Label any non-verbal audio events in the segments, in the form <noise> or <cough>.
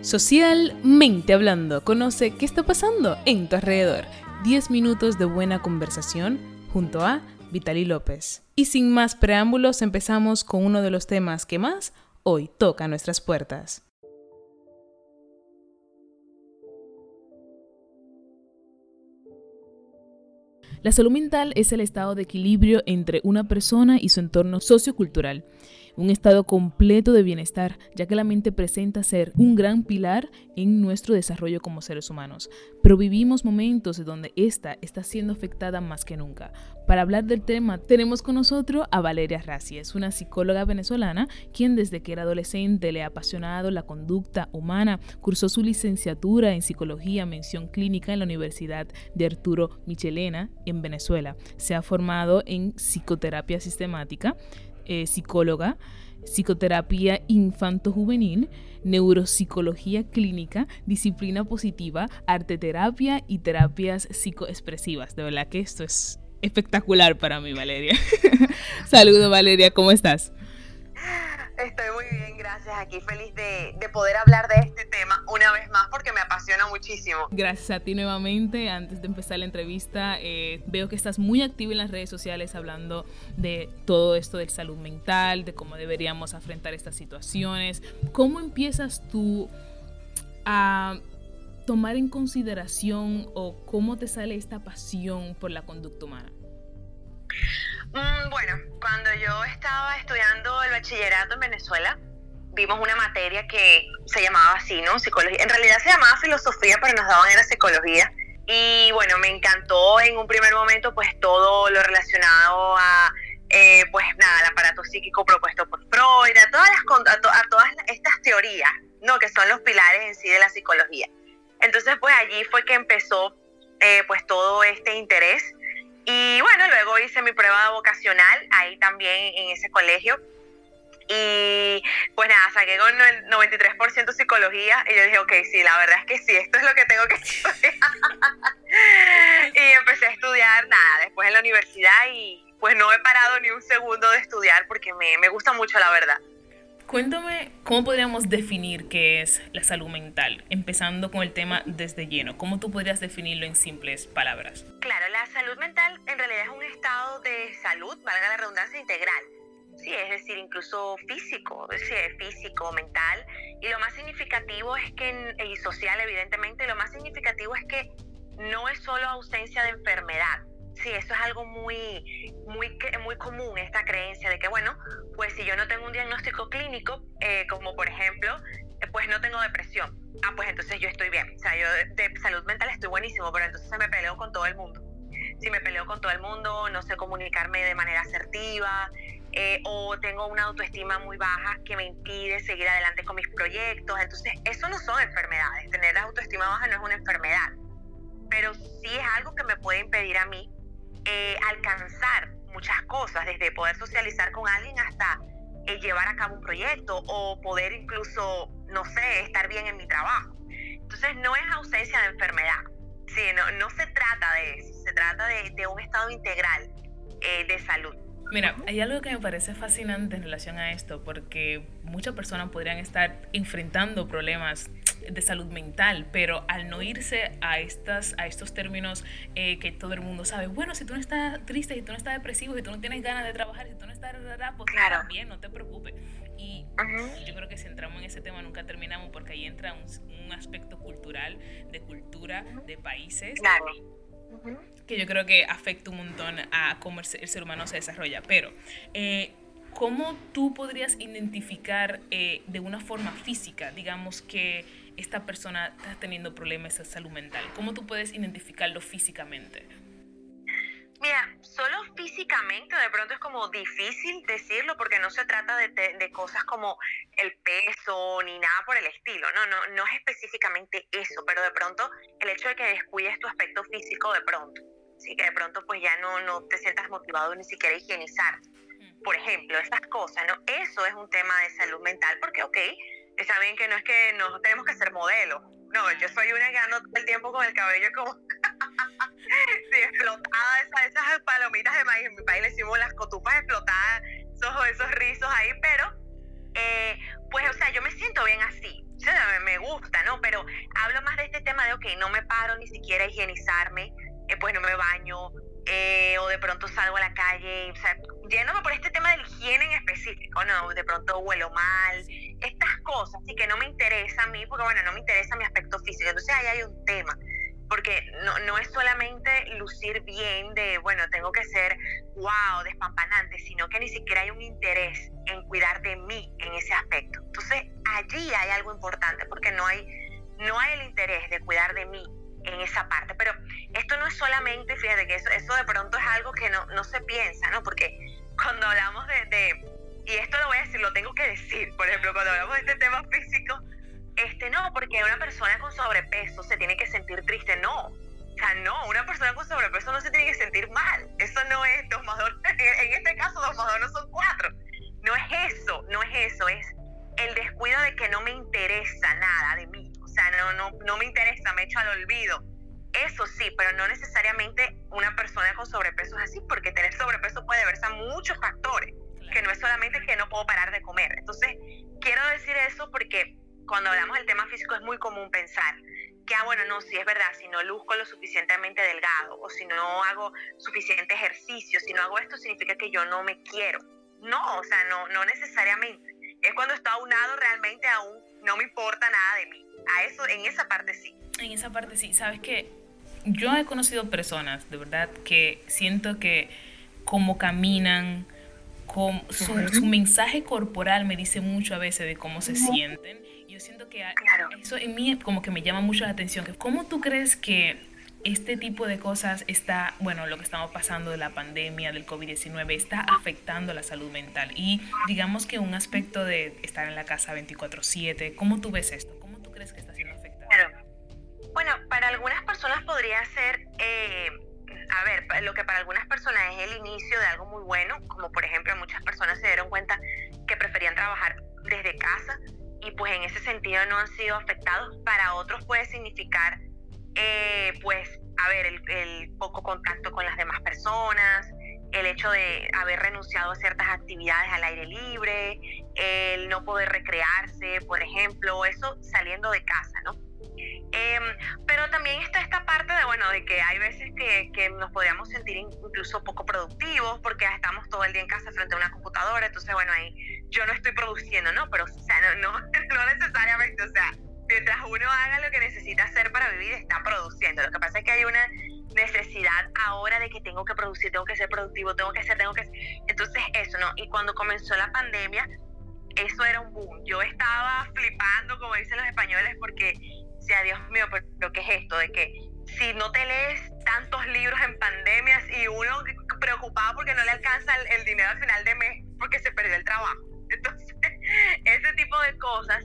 Socialmente hablando, conoce qué está pasando en tu alrededor. 10 minutos de buena conversación junto a Vitali López. Y sin más preámbulos, empezamos con uno de los temas que más hoy toca nuestras puertas. La salud mental es el estado de equilibrio entre una persona y su entorno sociocultural un estado completo de bienestar, ya que la mente presenta ser un gran pilar en nuestro desarrollo como seres humanos. Pero vivimos momentos donde esta está siendo afectada más que nunca. Para hablar del tema, tenemos con nosotros a Valeria Rassi, es una psicóloga venezolana quien desde que era adolescente le ha apasionado la conducta humana, cursó su licenciatura en psicología, mención clínica en la Universidad de Arturo Michelena en Venezuela. Se ha formado en psicoterapia sistemática, eh, psicóloga, psicoterapia infanto-juvenil, neuropsicología clínica, disciplina positiva, arteterapia y terapias psicoexpresivas. De verdad que esto es espectacular para mí, Valeria. <laughs> Saludos, Valeria, ¿cómo estás? Estoy muy bien, gracias. Aquí feliz de, poder hablar de este tema una vez más porque me apasiona muchísimo. Gracias a ti nuevamente. Antes de empezar la entrevista, eh, veo que estás muy activo en las redes sociales hablando de todo esto de salud mental, de cómo deberíamos afrontar estas situaciones. ¿Cómo empiezas tú a tomar en consideración o cómo te sale esta pasión por la conducta humana? Mm, bueno, cuando yo estaba estudiando el bachillerato en Venezuela, vimos una materia que se llamaba así, ¿no? Psicología. En realidad se llamaba filosofía, pero nos daban era psicología. Y bueno, me encantó en un primer momento pues todo lo relacionado a, eh, pues nada, el aparato psíquico propuesto por Freud, a todas, las, a, todas estas teorías, ¿no? Que son los pilares en sí de la psicología. Entonces pues allí fue que empezó eh, pues todo este interés y bueno, luego hice mi prueba vocacional ahí también en ese colegio. Y pues nada, saqué con el 93% psicología y yo dije, ok, sí, la verdad es que sí, esto es lo que tengo que <laughs> estudiar. y empecé a estudiar, nada, después en la universidad y pues no he parado ni un segundo de estudiar porque me, me gusta mucho, la verdad. Cuéntame cómo podríamos definir qué es la salud mental, empezando con el tema desde lleno. ¿Cómo tú podrías definirlo en simples palabras? Claro, la salud mental en realidad es un estado de salud, valga la redundancia, integral. Sí, es decir, incluso físico, es decir, físico, mental. Y lo más significativo es que, y social evidentemente, lo más significativo es que no es solo ausencia de enfermedad, Sí, eso es algo muy, muy, muy común, esta creencia de que, bueno, pues si yo no tengo un diagnóstico clínico, eh, como por ejemplo, eh, pues no tengo depresión. Ah, pues entonces yo estoy bien. O sea, yo de, salud mental estoy buenísimo, pero entonces me peleo con todo el mundo. Si me peleo con todo el mundo, no sé comunicarme de manera asertiva, eh, o tengo una autoestima muy baja que me impide seguir adelante con mis proyectos. Entonces, eso no son enfermedades. Tener autoestima baja no es una enfermedad, pero sí es algo que me puede impedir a mí eh, alcanzar muchas cosas, desde poder socializar con alguien hasta eh, llevar a cabo un proyecto o poder incluso, no sé, estar bien en mi trabajo. Entonces no es ausencia de enfermedad, sí, no, no se trata de eso, se trata de, de un estado integral eh, de salud. Mira, hay algo que me parece fascinante en relación a esto, porque muchas personas podrían estar enfrentando problemas de salud mental, pero al no irse a, estas, a estos términos eh, que todo el mundo sabe, bueno, si tú no estás triste, si tú no estás depresivo, si tú no tienes ganas de trabajar, si tú no estás, pues claro. bien, no te preocupes. Y, yo creo que si entramos en ese tema nunca terminamos porque ahí entra un, aspecto cultural, de cultura, de países. Que yo creo que afecta un montón a cómo el ser humano se desarrolla. Pero, eh, ¿cómo tú podrías identificar eh, de una forma física, digamos, que esta persona está teniendo problemas de salud mental? ¿Cómo tú puedes identificarlo físicamente? Mira, solo físicamente de pronto es como difícil decirlo porque no se trata de, de, cosas como el peso ni nada por el estilo, no, no, no es específicamente eso, pero de pronto el hecho de que descuides tu aspecto físico de pronto, sí, que de pronto pues ya no, no te sientas motivado ni siquiera a higienizar, mm. por ejemplo, esas cosas, ¿no? Eso es un tema de salud mental porque, ok, está bien que no es que no tenemos que ser modelos. No, yo soy una que ando todo el tiempo con el cabello como <laughs> sí, explotada, esas, esas palomitas de maíz. En mi país le decimos las cotufas explotadas, esos, esos rizos ahí, pero eh, pues, o sea, yo me siento bien así. me gusta, ¿no? Pero hablo más de este tema de, ok, no me paro ni siquiera a higienizarme, eh, pues no me baño, eh, o de pronto salgo a la calle, o sea, yéndome por este tema de higiene en específico, ¿no? De pronto huelo mal, estas cosas, sí que no me interesa a mí, porque bueno, no me interesa mi aspecto físico, entonces ahí hay un tema porque no, no, es solamente lucir bien de, bueno, tengo que ser wow, despampanante, sino que ni siquiera hay un interés en cuidar de mí en ese aspecto. Entonces, allí hay algo importante, porque no hay, no hay el interés de cuidar de mí en esa parte. Pero esto no es solamente, fíjate que eso, eso de pronto es algo que no, no se piensa, ¿no? Porque cuando hablamos de, y esto lo voy a decir, lo tengo que decir, por ejemplo, cuando hablamos de este tema físico, este no, porque una persona con sobrepeso se tiene que sentir triste, no. O sea, no, una persona con sobrepeso no se tiene que sentir mal. Eso no es dos más dos, <laughs> en este caso dos más dos no son cuatro. No es eso, no es eso, es el descuido de que no me interesa nada de mí. Sea, no, no, no me interesa, me echo al olvido. Eso sí, pero no necesariamente una persona con sobrepeso es así, porque tener sobrepeso puede verse a muchos factores, que no es solamente que no puedo parar de comer. Entonces, quiero decir eso porque cuando hablamos del tema físico es muy común pensar que, ah, bueno, no, si es verdad, si no luzco lo suficientemente delgado o si no hago suficiente ejercicio, si no hago esto, significa que yo no me quiero. No, o sea, no, no necesariamente. Es cuando está aunado realmente aún no me importa nada de mí. A eso, en esa parte sí. En esa parte sí. Sabes que yo he conocido personas, de verdad, que siento que como caminan, su, su mensaje corporal me dice mucho a veces de cómo se sienten yo siento que eso en mí como que me llama mucho la atención. ¿Cómo tú crees que este tipo de cosas está, bueno, lo que estamos pasando de la pandemia, del COVID-19, está afectando la salud mental? Y digamos que un aspecto de estar en la casa 24/7, ¿cómo tú ves esto? Bueno, para algunas personas podría ser, eh, a ver, lo que para algunas personas es el inicio de algo muy bueno, como por ejemplo muchas personas se dieron cuenta que preferían trabajar desde casa y pues en ese sentido no han sido afectados. Para otros puede significar, eh, pues, a ver, el, poco contacto con las demás personas, el hecho de haber renunciado a ciertas actividades al aire libre, el no poder recrearse, por ejemplo, eso saliendo de casa, ¿no? También está esta parte de, bueno, de que hay veces que, que, nos podríamos sentir incluso poco productivos porque estamos todo el día en casa frente a una computadora, entonces, bueno, ahí yo no estoy produciendo, ¿no? Pero, o sea, no, no, <laughs> no necesariamente, o sea, mientras uno haga lo que necesita hacer para vivir, está produciendo. Lo que pasa es que hay una necesidad ahora de que tengo que producir, tengo que ser productivo, tengo que hacer, tengo que... Entonces, eso, ¿no? Y cuando comenzó la pandemia, eso era un boom. Yo estaba flipando, como dicen los españoles, porque, Dios mío, pero ¿qué es esto? De que si no te lees tantos libros en pandemias y uno preocupado porque no le alcanza el dinero al final de mes porque se perdió el trabajo <laughs> entonces, ese tipo de cosas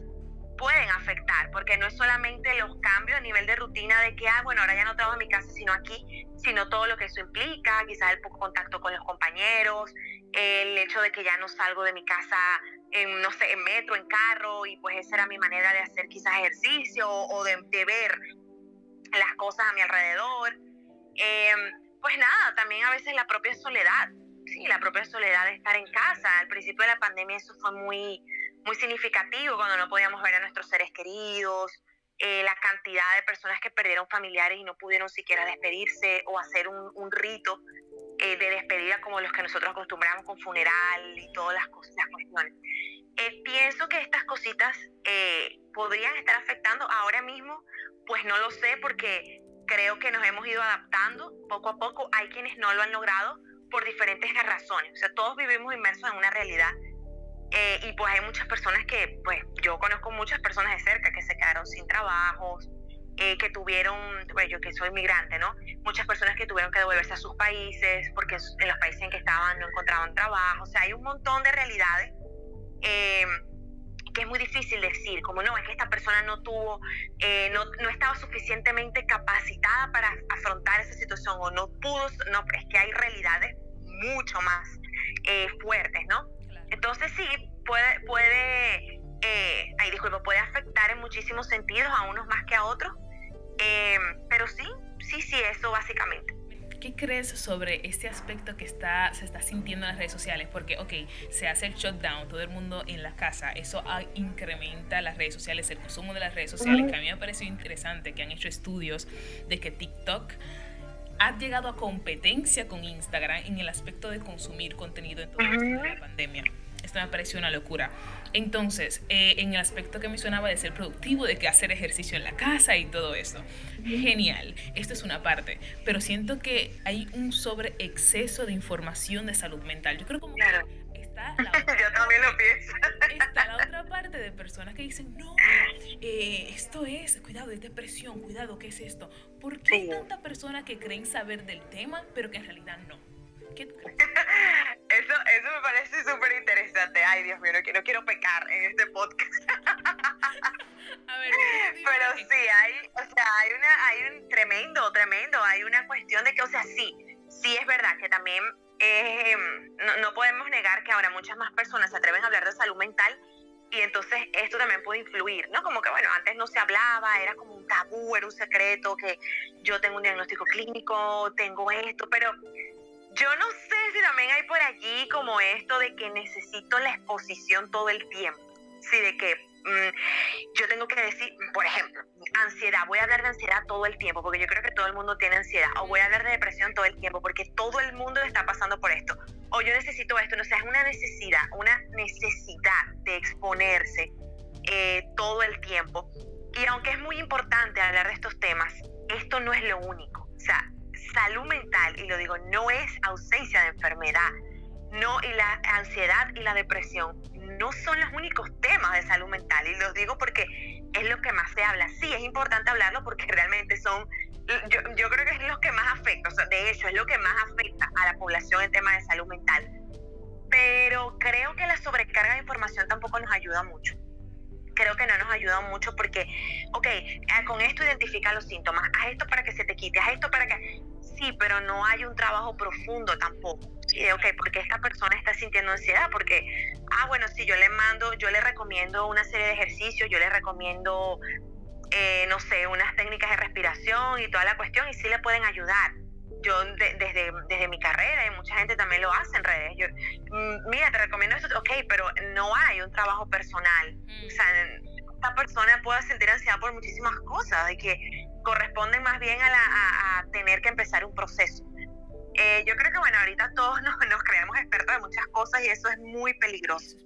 pueden afectar, porque no es solamente los cambios a nivel de rutina de que, ah, bueno, ahora ya no trabajo en mi casa, sino aquí, sino todo lo que eso implica, quizás el poco contacto con los compañeros, el hecho de que ya no salgo de mi casa, en, no sé, en metro, en carro, y pues esa era mi manera de hacer quizás ejercicio o de, ver las cosas a mi alrededor. Em, pues nada, también a veces la propia soledad sí, la propia soledad de estar en casa. Al principio de la pandemia eso fue muy, muy significativo cuando no podíamos ver a nuestros seres queridos, eh, la cantidad de personas que perdieron familiares y no pudieron siquiera despedirse o hacer un, un rito eh, de despedida como los que nosotros acostumbramos con funeral y todas las, cosas, las cuestiones. Eh, pienso que estas cositas podrían estar afectando ahora mismo, pues no lo sé porque creo que nos hemos ido adaptando poco a poco. Hay quienes no lo han logrado, por diferentes razones. O sea, todos vivimos inmersos en una realidad eh, y pues hay muchas personas que, pues yo conozco muchas personas de cerca que se quedaron sin trabajos, eh, que tuvieron, pues yo que soy migrante, ¿no? Muchas personas que tuvieron que devolverse a sus países porque en los países en que estaban no encontraban trabajo. O sea, hay un montón de realidades. Eh, que es muy difícil decir, como no, es que esta persona no tuvo, eh, no, no, estaba suficientemente capacitada para afrontar esa situación o no pudo, no, pero es que hay realidades mucho más fuertes, ¿no? Entonces sí, puede, puede eh, ay, disculpa, puede afectar en muchísimos sentidos, a unos más que a otros, pero sí, sí, sí, eso básicamente. ¿qué crees sobre este aspecto que está, se está sintiendo en las redes sociales? Porque, ok, se hace el shutdown, todo el mundo en la casa, eso incrementa las redes sociales, el consumo de las redes sociales, que a mí me ha parecido interesante que han hecho estudios de que TikTok ha llegado a competencia con Instagram en el aspecto de consumir contenido en todo esto de la pandemia. Esto me pareció una locura. Entonces, eh, en el aspecto que mencionaba de ser productivo, de que hacer ejercicio en la casa y todo eso, genial, esto es una parte, pero siento que hay un sobre exceso de información de salud mental. Yo creo como claro. está <laughs> la otra, Yo también lo pienso. Está la otra parte de personas que dicen, no, eh, esto es, cuidado, es depresión, cuidado, ¿qué es esto? ¿Por qué hay tanta persona que creen saber del tema, pero que en realidad no? ¿Qué eso, eso me parece súper interesante. Ay, Dios mío, no, quiero pecar en este podcast. <laughs> A ver, Pero sí, hay, o sea, hay, una, hay un tremendo, tremendo, hay una cuestión de que, o sea, sí, sí es verdad que también eh, no, no podemos negar que ahora muchas más personas se atreven a hablar de salud mental y entonces esto también puede influir, ¿no? Como que, bueno, antes no se hablaba, era como un tabú, era un secreto, que yo tengo un diagnóstico clínico, tengo esto, pero yo no sé si también hay por allí como esto de que necesito la exposición todo el tiempo. Sí, de que mm, yo tengo que decir, por ejemplo, ansiedad. Voy a hablar de ansiedad todo el tiempo porque yo creo que todo el mundo tiene ansiedad. O voy a hablar de depresión todo el tiempo porque todo el mundo está pasando por esto. O yo necesito esto. No sé, es una necesidad, una necesidad de exponerse eh, todo el tiempo. Y aunque es muy importante hablar de estos temas, esto no es lo único. O sea, salud mental, y lo digo, no es ausencia de enfermedad, no, y la ansiedad y la depresión no son los únicos temas de salud mental, y los digo porque es lo que más se habla. Sí, es importante hablarlo porque realmente son, yo, yo creo que es lo que más afecta, de hecho, es lo que más afecta a la población en temas de salud mental. Pero creo que la sobrecarga de información tampoco nos ayuda mucho creo que no nos ayuda mucho porque, ok, eh, con esto identifica los síntomas, haz esto para que se te quite, haz esto para que sí, pero no hay un trabajo profundo tampoco. Sí, ok, porque esta persona está sintiendo ansiedad, porque, ah, bueno, sí, yo le mando, yo le recomiendo una serie de ejercicios, yo le recomiendo, eh, no sé, unas técnicas de respiración y toda la cuestión, y sí le pueden ayudar. Yo desde, desde mi carrera, y mucha gente también lo hace en redes, yo, mm, mira, te recomiendo esto, ok, pero no hay un trabajo personal. O sea, esta persona puede sentir ansiedad por muchísimas cosas, de que corresponden más bien a, la, a, tener que empezar un proceso. Eh, yo creo que, bueno, ahorita todos <laughs> nos, nos, creemos expertos de muchas cosas y eso es muy peligroso.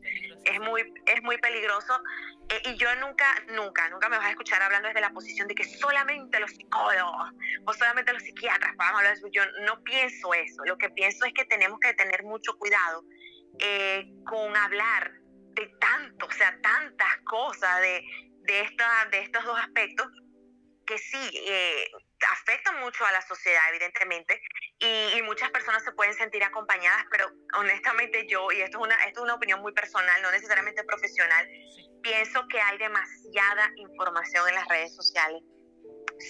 Es muy, es muy peligroso. Eh, y yo nunca, nunca, nunca me vas a escuchar hablando desde la posición de que solamente los psicólogos o solamente los psiquiatras vamos hablar de eso. Yo no pienso eso. Lo que pienso es que tenemos que tener mucho cuidado eh, con hablar de tanto, o sea, tantas cosas de, de, esta, de estos dos aspectos que sí eh, afectan mucho a la sociedad, evidentemente, y, muchas personas se pueden sentir acompañadas, pero honestamente yo, y esto es una, esto es una opinión muy personal, no necesariamente profesional, pienso que hay demasiada información en las redes sociales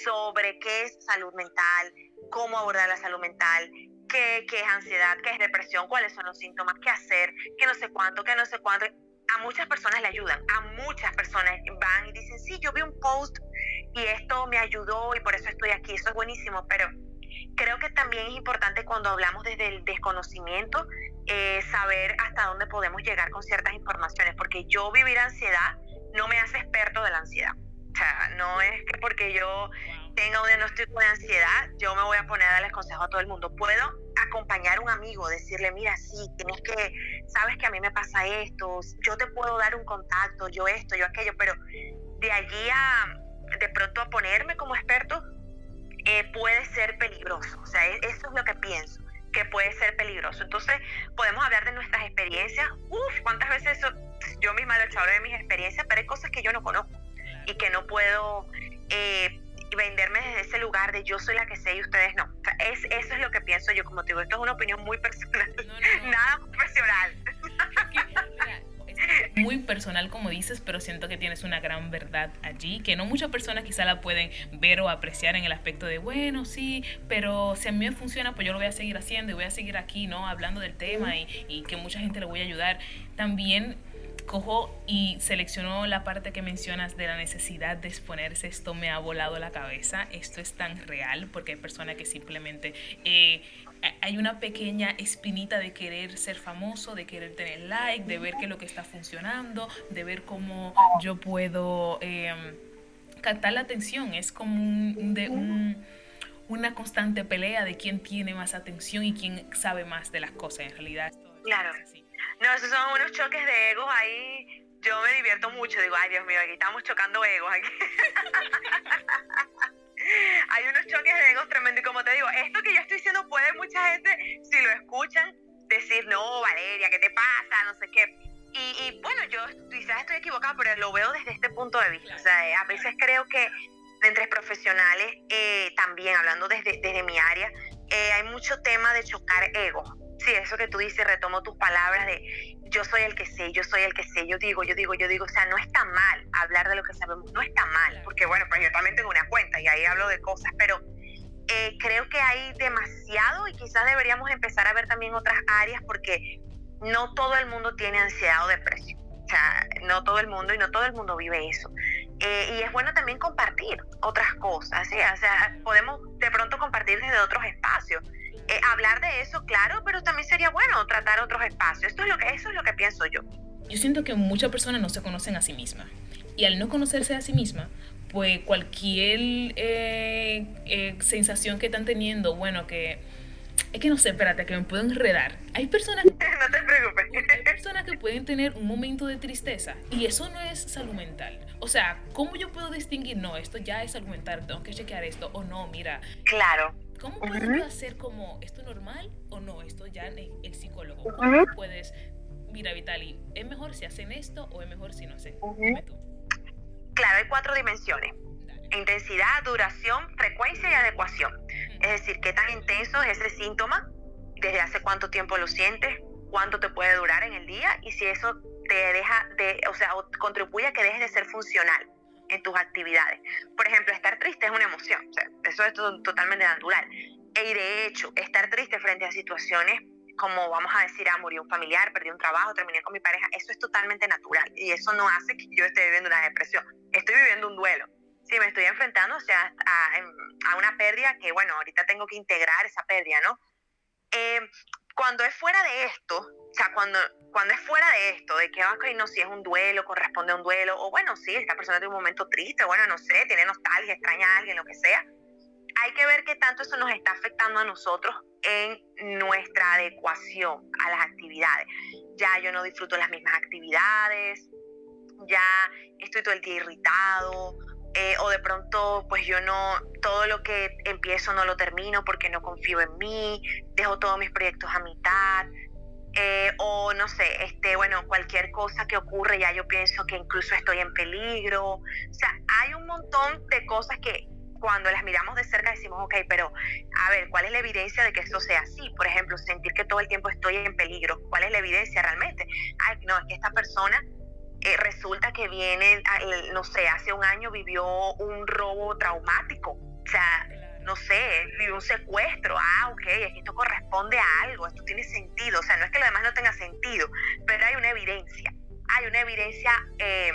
sobre qué es salud mental, cómo abordar la salud mental, qué, qué es ansiedad, qué es depresión, cuáles son los síntomas, qué hacer, qué no sé cuánto, qué no sé cuánto a muchas personas le ayudan, a muchas personas van y dicen, sí, yo vi un post y esto me ayudó y por eso estoy aquí, eso es buenísimo, pero creo que también es importante cuando hablamos desde el desconocimiento, eh, saber hasta dónde podemos llegar con ciertas informaciones, porque yo vivir ansiedad no me hace experto de la ansiedad. O sea, no es que porque yo tenga un diagnóstico de ansiedad, yo me voy a poner a darles consejos a todo el mundo. Puedo acompañar a un amigo, decirle, mira, sí, tienes que, sabes que a mí me pasa esto, yo te puedo dar un contacto, yo esto, yo aquello, pero de allí a, de pronto a ponerme como experto, eh, puede ser peligroso. O sea, e, eso es lo que pienso, que puede ser peligroso. Entonces, podemos hablar de nuestras experiencias. Uf, cuántas veces eso, yo misma lo he hecho de mis experiencias, pero hay cosas que yo no conozco y que no puedo... Eh, venderme desde ese lugar de yo soy la que sé y ustedes no. es, eso es lo que pienso yo, como te digo, esto es una opinión muy personal, nada profesional. muy personal como dices, pero siento que tienes una gran verdad allí, que no muchas personas quizá la pueden ver o apreciar en el aspecto de, bueno, sí, pero si a mí me funciona, pues yo lo voy a seguir haciendo y voy a seguir aquí, ¿no? Hablando del tema y, y que mucha gente le voy a ayudar. También cojo y selecciono la parte que mencionas de la necesidad de exponerse. Esto me ha volado la cabeza. Esto es tan real porque hay personas que simplemente eh, hay una pequeña espinita de querer ser famoso, de querer tener like, de ver que lo que está funcionando, de ver cómo yo puedo eh, captar la atención. Es como un, de, una constante pelea de quién tiene más atención y quién sabe más de las cosas. En realidad, claro. No, esos son unos choques de egos ahí. Yo me divierto mucho. Digo, ay, Dios mío, aquí estamos chocando egos. Aquí. <laughs> Hay unos choques de egos tremendos. Y como te digo, esto que yo estoy diciendo puede mucha gente, si lo escuchan, decir, no, Valeria, ¿qué te pasa? No sé qué. Y, bueno, yo quizás estoy equivocada, pero lo veo desde este punto de vista. O sea, a veces creo que entre profesionales, eh, también hablando desde, desde mi área, eh, hay mucho tema de chocar egos sí, eso que tú dices, retomo tus palabras de yo soy el que sé, yo soy el que sé, yo digo, yo digo, yo digo, o sea, no está mal hablar de lo que sabemos, no está mal, porque bueno, pues yo también tengo una cuenta y ahí hablo de cosas, pero eh, creo que hay demasiado y quizás deberíamos empezar a ver también otras áreas porque no todo el mundo tiene ansiedad o depresión. O sea, no todo el mundo y no todo el mundo vive eso. Eh, y es bueno también compartir otras cosas, ¿sí? O sea, podemos de pronto compartir desde otros espacios. Eh, hablar de eso, claro, pero también sería bueno tratar otros espacios. Esto es lo que, eso es lo que pienso yo. Yo siento que muchas personas no se conocen a sí mismas. Y al no conocerse a sí misma, pues cualquier eh, eh, sensación que están teniendo, bueno, que es que no sé, espérate, que me puedo enredar. Hay personas, <laughs> no te preocupes. <laughs> Hay personas que pueden tener un momento de tristeza y eso no es salud mental. O sea, ¿cómo yo puedo distinguir? No, esto ya es salud mental, tengo que chequear esto o no, mira. Claro. ¿Cómo puedo hacer como esto normal o no? Esto ya el, el psicólogo. ¿Cómo puedes, mira Vitali, ¿es mejor si hacen esto o es mejor si no hacen? Claro, hay cuatro dimensiones. Intensidad, duración, frecuencia y adecuación. Es decir, qué tan intenso es ese síntoma, desde hace cuánto tiempo lo sientes, cuánto te puede durar en el día y si eso te deja de, o sea, contribuye a que dejes de ser funcional en tus actividades. Por ejemplo, estar triste es una emoción, eso es totalmente natural. Y de hecho, estar triste frente a situaciones como vamos a decir, ah, murió un familiar, perdí un trabajo, terminé con mi pareja, eso es totalmente natural y eso no hace que yo esté viviendo una depresión, estoy viviendo un duelo. Sí, me estoy enfrentando o sea, a, una pérdida que, bueno, ahorita tengo que integrar esa pérdida, ¿no? Eh, cuando es fuera de esto, o sea, cuando, cuando es fuera de esto, de que, ok, no, si es un duelo, corresponde a un duelo, o bueno, sí, esta persona tiene un momento triste, bueno, no sé, tiene nostalgia, extraña a alguien, lo que sea, hay que ver qué tanto eso nos está afectando a nosotros en nuestra adecuación a las actividades. Ya yo no disfruto las mismas actividades, ya estoy todo el día irritado, eh, o de pronto pues yo no, todo lo que empiezo no lo termino porque no confío en mí, dejo todos mis proyectos a mitad, eh, o no sé, este, bueno, cualquier cosa que ocurre ya yo pienso que incluso estoy en peligro, o sea, hay un montón de cosas que cuando las miramos de cerca decimos, ok, pero a ver, ¿cuál es la evidencia de que esto sea así? Por ejemplo, sentir que todo el tiempo estoy en peligro, ¿cuál es la evidencia realmente? Ay, no, es que esta persona eh, resulta que viene, no sé, hace un año vivió un robo traumático, o sea, no sé, vivió un secuestro, ah, ok, esto corresponde a algo, esto tiene sentido, o sea, no es que lo demás no tenga sentido, pero hay una evidencia, hay una evidencia eh,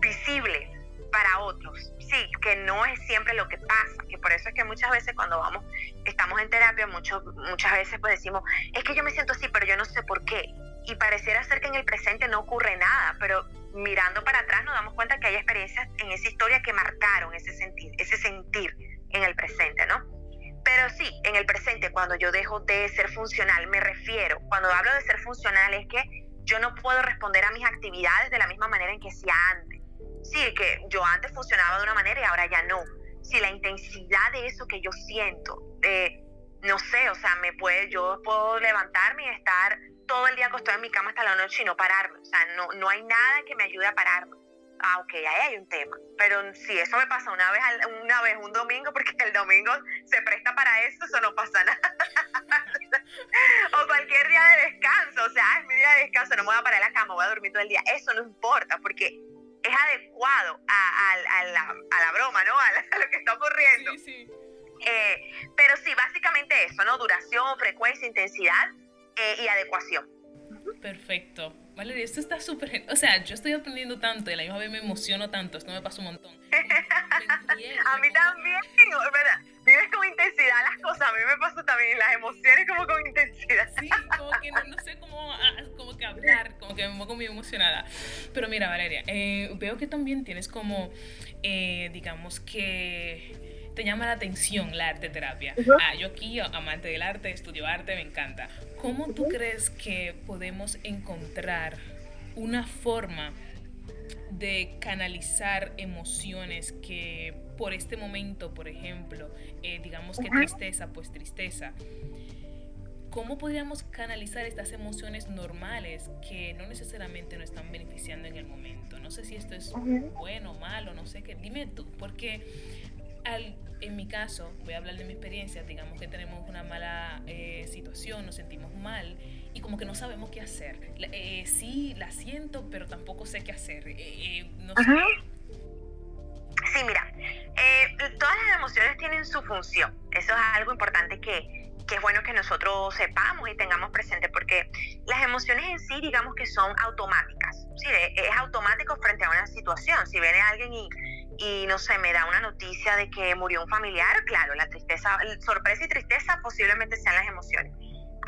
visible para otros, sí, que no es siempre lo que pasa, que por eso es que muchas veces cuando vamos, estamos en terapia, mucho, muchas veces pues decimos, es que yo me siento así, pero yo no sé por qué, y pareciera ser que en el presente no ocurre nada, pero mirando para atrás nos damos cuenta que hay experiencias en esa historia que marcaron ese sentir, ese sentir en el presente, ¿no? Pero sí, en el presente, cuando yo dejo de ser funcional, me refiero, cuando hablo de ser funcional es que yo no puedo responder a mis actividades de la misma manera en que hacía antes. Sí, que yo antes funcionaba de una manera y ahora ya no. Si la intensidad de eso que yo siento, de, no sé, o sea, me puede, yo puedo levantarme y estar todo el día acostado en mi cama hasta la noche y no pararme. O sea, no, no hay nada que me ayude a pararme. Ah, ok, ahí hay un tema. Pero si eso me pasa una vez, una vez un domingo, <laughs> porque el domingo se presta para eso, eso no pasa nada. <laughs> o cualquier día de descanso, o sea, es mi día de descanso, no me voy a parar en la cama, voy a dormir todo el día. Eso no importa, porque es adecuado a, la, broma, ¿no? A, lo que está ocurriendo. Sí, sí. Eh, pero sí, básicamente eso, ¿no? Duración, frecuencia, intensidad eh, y adecuación. Perfecto. Valeria, esto está súper... O sea, yo estoy aprendiendo tanto y la misma vez me emociono tanto. Esto me pasa un montón. <laughs> a mí también, ¿verdad? Vives con intensidad las cosas. A mí me pasa también las emociones como con intensidad. Sí, como que no, sé cómo, ah, como que hablar, como que me pongo muy emocionada. Pero mira, Valeria, eh, veo que también tienes como, eh, digamos que te llama la atención la arte terapia. ah, yo aquí, amante del arte, estudio arte, me encanta. ¿Cómo tú crees que podemos encontrar una forma de canalizar emociones que por este momento, por ejemplo, eh, digamos que tristeza, pues tristeza, ¿cómo podríamos canalizar estas emociones normales que no necesariamente nos están beneficiando en el momento? No sé si esto es bueno o malo, no sé qué. Dime tú, porque al, en mi caso, voy a hablar de mi experiencia, digamos que tenemos una mala eh, situación, nos sentimos mal y como que no sabemos qué hacer. Eh, sí, la siento, pero tampoco sé qué hacer. Eh, no sé. Sí, mira, todas las emociones tienen su función. Eso es algo importante que, que es bueno que nosotros sepamos y tengamos presente, porque las emociones en sí, digamos que son automáticas. Sí, es automático frente a una situación. Si viene alguien y y no sé, me da una noticia de que murió un familiar, claro, la tristeza, sorpresa y tristeza posiblemente sean las emociones.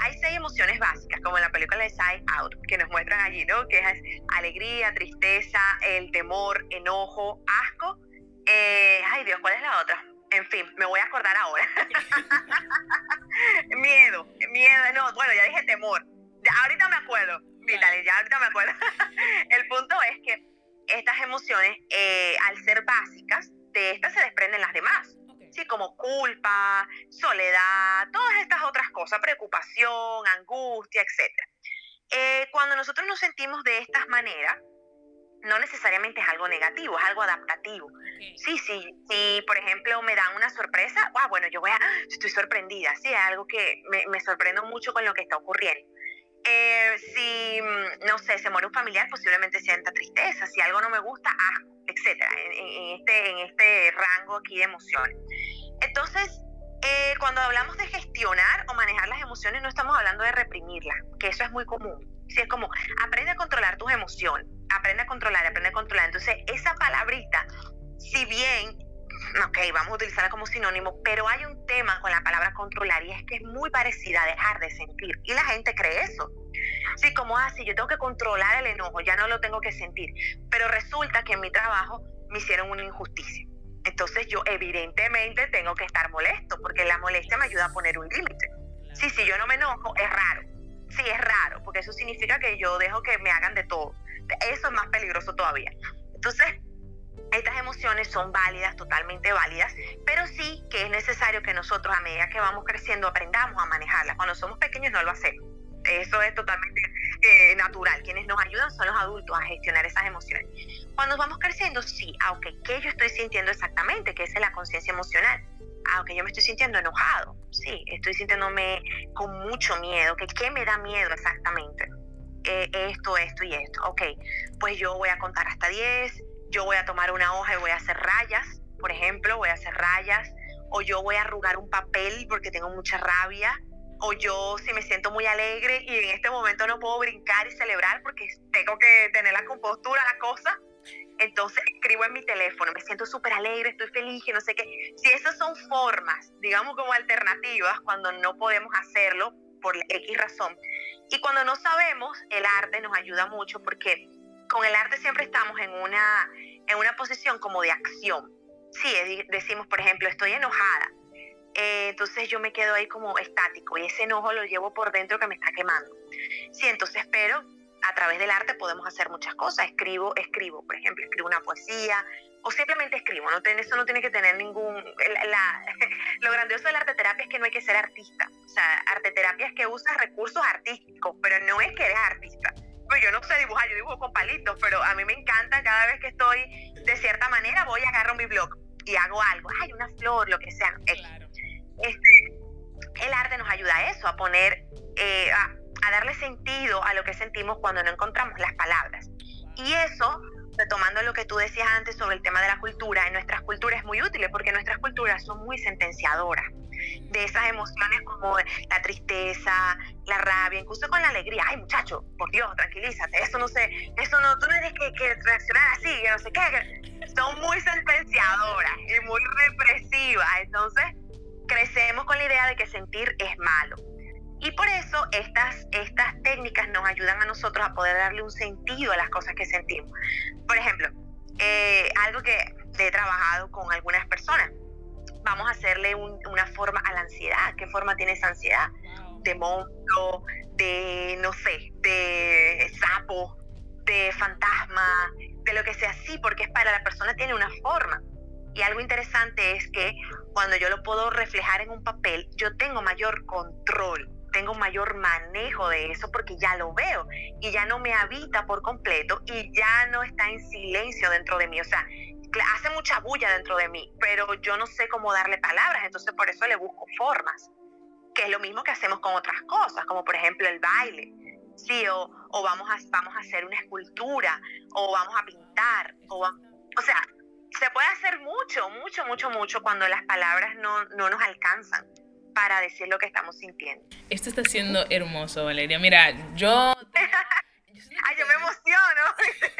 Hay seis emociones básicas, como en la película de Side Out, que nos muestran allí, ¿no? Que es alegría, tristeza, el temor, enojo, asco. Eh, ay Dios, ¿cuál es la otra? En fin, me voy a acordar ahora. <laughs> miedo, miedo, no, bueno, ya dije temor. Ya, ahorita me acuerdo, Vitali, ya ahorita me acuerdo. <laughs> el punto es que estas emociones, eh, al ser básicas, de estas se desprenden las demás. Sí, como culpa, soledad, todas estas otras cosas, preocupación, angustia, etc. Eh, cuando nosotros nos sentimos de estas maneras, no necesariamente es algo negativo, es algo adaptativo. Sí, sí, sí, por ejemplo, me dan una sorpresa, ah, bueno, yo voy a, estoy sorprendida, sí, es algo que me, me sorprendo mucho con lo que está ocurriendo. Eh, si, mm, no sé, se muere un familiar, posiblemente sienta tristeza. Si algo no me gusta, asco, etcétera, en, este, en este rango aquí de emociones. Entonces, eh, cuando hablamos de gestionar o manejar las emociones, no estamos hablando de reprimirlas, que eso es muy común. Si es como, aprende a controlar tus emociones, aprende a controlar, aprende a controlar. Entonces, esa palabrita, si bien ok, vamos a utilizarla como sinónimo, pero hay un tema con la palabra controlar y es que es muy parecida a dejar de sentir. Y la gente cree eso. Sí, como así, ah, yo tengo que controlar el enojo, ya no lo tengo que sentir. Pero resulta que en mi trabajo me hicieron una injusticia. Entonces yo evidentemente tengo que estar molesto, porque la molestia me ayuda a poner un límite. Sí, si yo no me enojo, es raro. Sí, es raro, porque eso significa que yo dejo que me hagan de todo. Eso es más peligroso todavía. Entonces, estas emociones son válidas, totalmente válidas, pero sí que es necesario que nosotros a medida que vamos creciendo aprendamos a manejarlas. Cuando somos pequeños no lo hacemos. Eso es totalmente eh, natural. Quienes nos ayudan son los adultos a gestionar esas emociones. Cuando vamos creciendo, sí, aunque ¿qué yo estoy sintiendo exactamente? Que es la conciencia emocional. Aunque yo me estoy sintiendo enojado, sí, estoy sintiéndome con mucho miedo. ¿Qué, qué me da miedo exactamente? Eh, esto, esto y esto. Ok, pues yo voy a contar hasta 10, yo voy a tomar una hoja y voy a hacer rayas, por ejemplo, voy a hacer rayas, o yo voy a arrugar un papel porque tengo mucha rabia, o yo si me siento muy alegre y en este momento no puedo brincar y celebrar porque tengo que tener la compostura, la cosa, entonces escribo en mi teléfono, me siento súper alegre, estoy feliz no sé qué. Si esas son formas, digamos como alternativas, cuando no podemos hacerlo por X razón. Y cuando no sabemos, el arte nos ayuda mucho porque con el arte siempre estamos en una, en una posición como de acción. Sí, decimos, por ejemplo, estoy enojada. Eh, entonces yo me quedo ahí como estático y ese enojo lo llevo por dentro que me está quemando. Sí, entonces, pero a través del arte podemos hacer muchas cosas. Escribo, escribo, por ejemplo, escribo una poesía o simplemente escribo. No eso no tiene que tener ningún... La, <laughs> lo grandioso de la arte terapia es que no hay que ser artista. O sea, arte terapia es que usas recursos artísticos, pero no es que eres artista pues yo no sé dibujar, yo dibujo con palitos, pero a mí me encanta cada vez que estoy de cierta manera, voy a agarrar mi blog y hago algo, hay una flor, lo que sea. Este, el arte nos ayuda a eso, a poner, eh, a, darle sentido a lo que sentimos cuando no encontramos las palabras. Y eso, retomando lo que tú decías antes sobre el tema de la cultura, en nuestras culturas es muy útil porque nuestras culturas son muy sentenciadoras. De esas emociones como la tristeza, la rabia, incluso con la alegría. Ay, muchacho, por Dios, tranquilízate, eso no sé, eso no, tú no tienes que, reaccionar así, que no sé qué. son muy sentenciadoras y muy represivas. Entonces, crecemos con la idea de que sentir es malo. Y por eso estas, estas técnicas nos ayudan a nosotros a poder darle un sentido a las cosas que sentimos. Por ejemplo, eh, algo que he trabajado con algunas personas. Vamos a hacerle una forma a la ansiedad. ¿Qué forma tiene esa ansiedad? De monstruo, de, no sé, de sapo, de fantasma, de lo que sea así, porque es para la persona tiene una forma. Y algo interesante es que cuando yo lo puedo reflejar en un papel, yo tengo mayor control, tengo mayor manejo de eso porque ya lo veo y ya no me habita por completo y ya no está en silencio dentro de mí. O sea, hace mucha bulla dentro de mí, pero yo no sé cómo darle palabras, entonces por eso le busco formas, que es lo mismo que hacemos con otras cosas, como por ejemplo el baile, sí, o, o vamos, a, vamos a hacer una escultura, o vamos a pintar, o, o sea, se puede hacer mucho, mucho, mucho, mucho cuando las palabras no, no nos alcanzan para decir lo que estamos sintiendo. Esto está siendo hermoso, Valeria. Mira, yo... <laughs> Ay, yo me emociono. <laughs>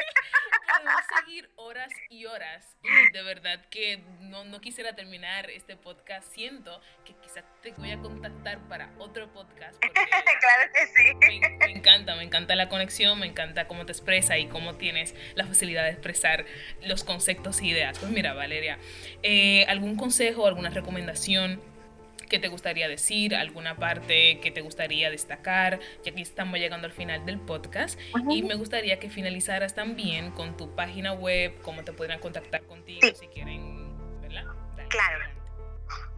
Podemos seguir horas y horas. Y de verdad que no, no quisiera terminar este podcast. Siento que quizás te voy a contactar para otro podcast. <laughs> claro que sí. Me, encanta, me encanta la conexión, me encanta cómo te expresa y cómo tienes la facilidad de expresar los conceptos e ideas. Pues mira, Valeria, eh, ¿algún consejo, alguna recomendación qué te gustaría decir, alguna parte que te gustaría destacar, ya que estamos llegando al final del podcast. Y me gustaría que finalizaras también con tu página web, cómo te podrían contactar contigo si quieren, ¿verdad? claro.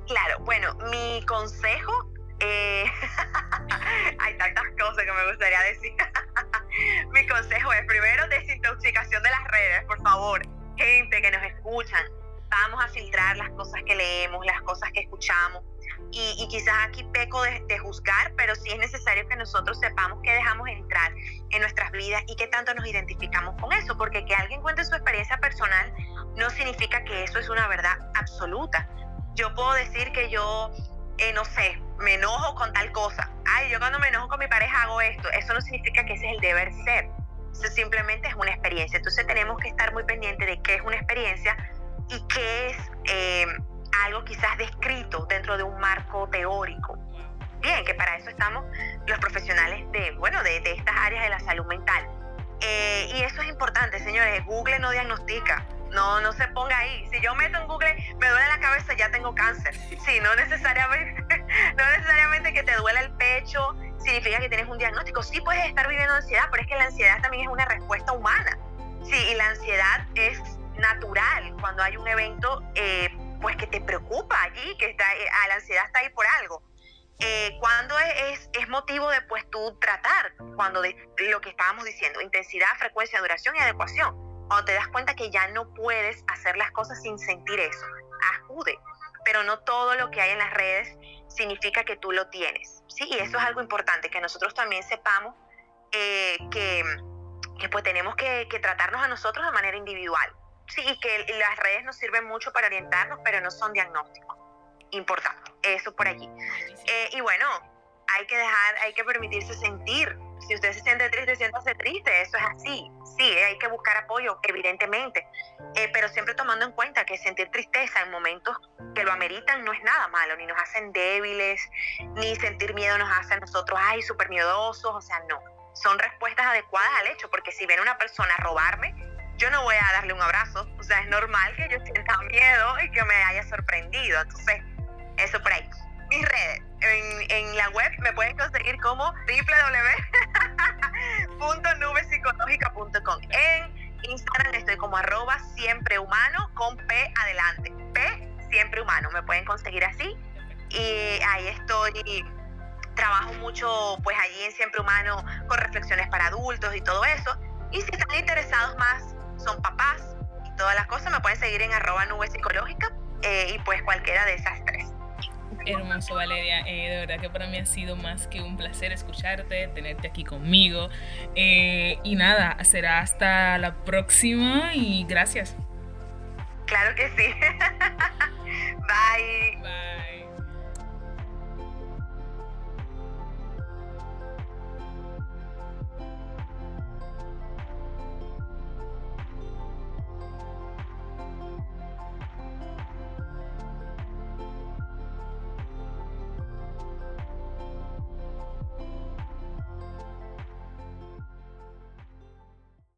Claro, bueno, mi consejo, eh, <laughs> hay tantas cosas que me gustaría decir. <laughs> mi consejo es primero desintoxicación de las redes, por favor, gente que nos escuchan, vamos a filtrar las cosas que leemos, las cosas que escuchamos, y, quizás aquí peco de, juzgar, pero sí es necesario que nosotros sepamos qué dejamos entrar en nuestras vidas y qué tanto nos identificamos con eso, porque que alguien cuente su experiencia personal no significa que eso es una verdad absoluta. Yo puedo decir que yo, eh, no sé, me enojo con tal cosa. Ay, yo cuando me enojo con mi pareja hago esto. Eso no significa que ese es el deber ser. Eso simplemente es una experiencia. Entonces tenemos que estar muy pendientes de qué es una experiencia y qué es... Eh, algo quizás descrito dentro de un marco teórico. Bien, que para eso estamos los profesionales de, bueno, de, estas áreas de la salud mental. Eh, y eso es importante, señores. Google no diagnostica. No, no se ponga ahí. Si yo meto en Google, me duele la cabeza, ya tengo cáncer. Sí, no necesariamente, <laughs> no necesariamente que te duele el pecho significa que tienes un diagnóstico. Sí puedes estar viviendo ansiedad, pero es que la ansiedad también es una respuesta humana. Sí, y la ansiedad es natural cuando hay un evento eh, pues que te preocupa allí, que está, eh, la ansiedad está ahí por algo. Eh, cuando es, es, motivo de pues tú tratar, cuando de, lo que estábamos diciendo, intensidad, frecuencia, duración y adecuación, cuando te das cuenta que ya no puedes hacer las cosas sin sentir eso, acude, pero no todo lo que hay en las redes significa que tú lo tienes, ¿sí? Y eso es algo importante, que nosotros también sepamos eh, que, que, pues tenemos que, que tratarnos a nosotros de manera individual, Sí, que las redes nos sirven mucho para orientarnos, pero no son diagnósticos. Importante, eso por allí. Eh, y bueno, hay que dejar, hay que permitirse sentir. Si usted se siente triste, siéntase triste, eso es así. Sí, hay que buscar apoyo, evidentemente, eh, pero siempre tomando en cuenta que sentir tristeza en momentos que lo ameritan no es nada malo, ni nos hacen débiles, ni sentir miedo nos hace a nosotros, ay, súper miedosos, o sea, no. Son respuestas adecuadas al hecho, porque si viene una persona a robarme, yo no voy a darle un abrazo. O sea, es normal que yo sienta miedo y que me haya sorprendido. Entonces, eso por ahí. Mis redes. En, la web me pueden conseguir como www.nubepsicológica.com. En Instagram estoy como arroba siempre humano con P adelante. P siempre humano. Me pueden conseguir así. Y ahí estoy trabajo mucho pues allí en Siempre Humano con reflexiones para adultos y todo eso. Y si están interesados más son papás y todas las cosas, me pueden seguir en arroba nube psicológica eh, y pues cualquiera de esas tres. Hermoso, Valeria. Eh, de verdad que para mí ha sido más que un placer escucharte, tenerte aquí conmigo. Eh, y nada, será hasta la próxima y gracias. Claro que sí. <laughs> Bye. Bye.